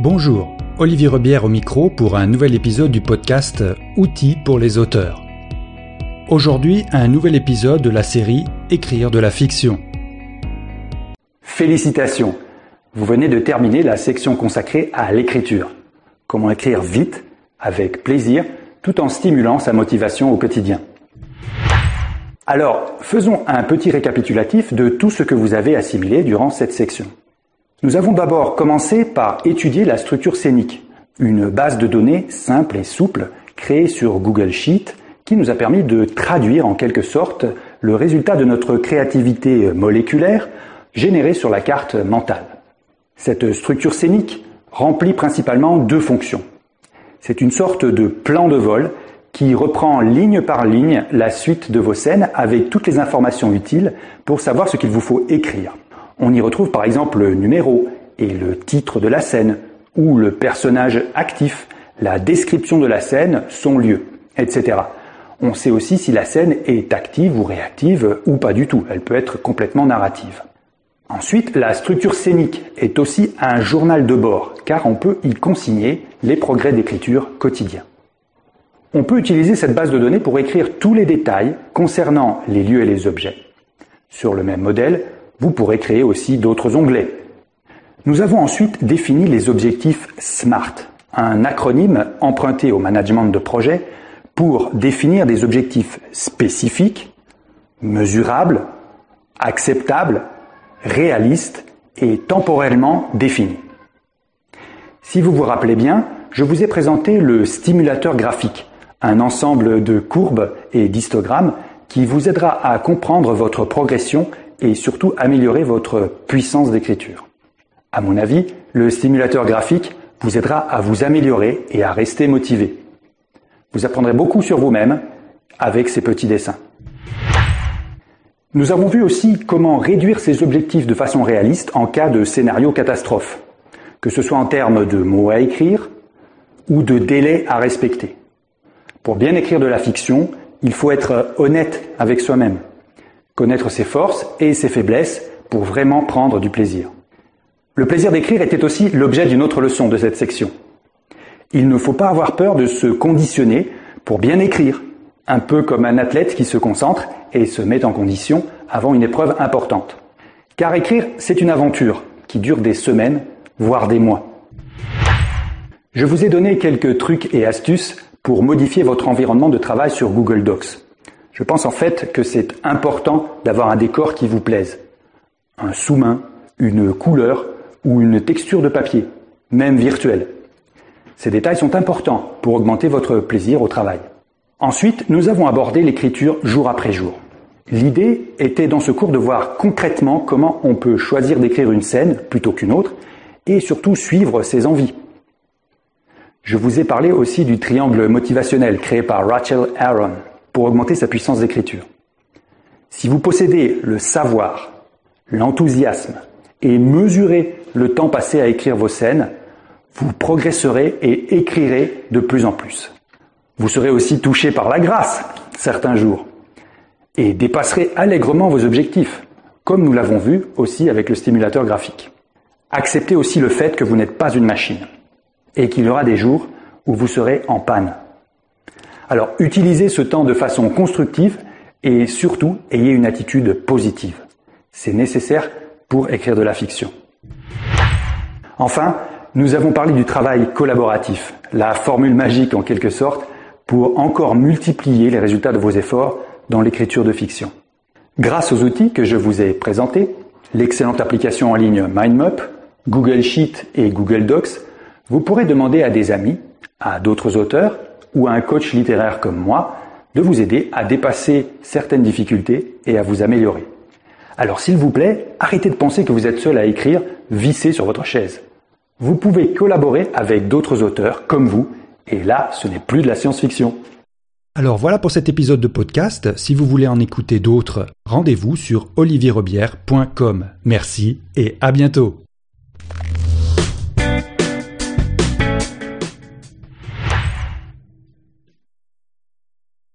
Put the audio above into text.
Bonjour, Olivier Rebière au micro pour un nouvel épisode du podcast Outils pour les auteurs. Aujourd'hui, un nouvel épisode de la série Écrire de la fiction. Félicitations Vous venez de terminer la section consacrée à l'écriture. Comment écrire vite, avec plaisir, tout en stimulant sa motivation au quotidien. Alors, faisons un petit récapitulatif de tout ce que vous avez assimilé durant cette section. Nous avons d'abord commencé par étudier la structure scénique, une base de données simple et souple créée sur Google Sheet qui nous a permis de traduire en quelque sorte le résultat de notre créativité moléculaire générée sur la carte mentale. Cette structure scénique remplit principalement deux fonctions. C'est une sorte de plan de vol qui reprend ligne par ligne la suite de vos scènes avec toutes les informations utiles pour savoir ce qu'il vous faut écrire. On y retrouve par exemple le numéro et le titre de la scène, ou le personnage actif, la description de la scène, son lieu, etc. On sait aussi si la scène est active ou réactive ou pas du tout. Elle peut être complètement narrative. Ensuite, la structure scénique est aussi un journal de bord, car on peut y consigner les progrès d'écriture quotidiens. On peut utiliser cette base de données pour écrire tous les détails concernant les lieux et les objets. Sur le même modèle, vous pourrez créer aussi d'autres onglets. Nous avons ensuite défini les objectifs SMART, un acronyme emprunté au management de projet pour définir des objectifs spécifiques, mesurables, acceptables, réalistes et temporellement définis. Si vous vous rappelez bien, je vous ai présenté le stimulateur graphique, un ensemble de courbes et d'histogrammes qui vous aidera à comprendre votre progression et surtout améliorer votre puissance d'écriture. À mon avis, le stimulateur graphique vous aidera à vous améliorer et à rester motivé. Vous apprendrez beaucoup sur vous-même avec ces petits dessins. Nous avons vu aussi comment réduire ses objectifs de façon réaliste en cas de scénario catastrophe, que ce soit en termes de mots à écrire ou de délais à respecter. Pour bien écrire de la fiction, il faut être honnête avec soi-même connaître ses forces et ses faiblesses pour vraiment prendre du plaisir. Le plaisir d'écrire était aussi l'objet d'une autre leçon de cette section. Il ne faut pas avoir peur de se conditionner pour bien écrire, un peu comme un athlète qui se concentre et se met en condition avant une épreuve importante. Car écrire, c'est une aventure qui dure des semaines, voire des mois. Je vous ai donné quelques trucs et astuces pour modifier votre environnement de travail sur Google Docs. Je pense en fait que c'est important d'avoir un décor qui vous plaise. Un sous-main, une couleur ou une texture de papier, même virtuelle. Ces détails sont importants pour augmenter votre plaisir au travail. Ensuite, nous avons abordé l'écriture jour après jour. L'idée était dans ce cours de voir concrètement comment on peut choisir d'écrire une scène plutôt qu'une autre et surtout suivre ses envies. Je vous ai parlé aussi du triangle motivationnel créé par Rachel Aaron pour augmenter sa puissance d'écriture. Si vous possédez le savoir, l'enthousiasme et mesurez le temps passé à écrire vos scènes, vous progresserez et écrirez de plus en plus. Vous serez aussi touché par la grâce certains jours et dépasserez allègrement vos objectifs, comme nous l'avons vu aussi avec le stimulateur graphique. Acceptez aussi le fait que vous n'êtes pas une machine et qu'il y aura des jours où vous serez en panne. Alors utilisez ce temps de façon constructive et surtout ayez une attitude positive. C'est nécessaire pour écrire de la fiction. Enfin, nous avons parlé du travail collaboratif, la formule magique en quelque sorte pour encore multiplier les résultats de vos efforts dans l'écriture de fiction. Grâce aux outils que je vous ai présentés, l'excellente application en ligne MindMap, Google Sheet et Google Docs, vous pourrez demander à des amis, à d'autres auteurs ou à un coach littéraire comme moi de vous aider à dépasser certaines difficultés et à vous améliorer. Alors s'il vous plaît, arrêtez de penser que vous êtes seul à écrire vissé sur votre chaise. Vous pouvez collaborer avec d'autres auteurs comme vous, et là, ce n'est plus de la science-fiction. Alors voilà pour cet épisode de podcast. Si vous voulez en écouter d'autres, rendez-vous sur olivierrebière.com. Merci et à bientôt.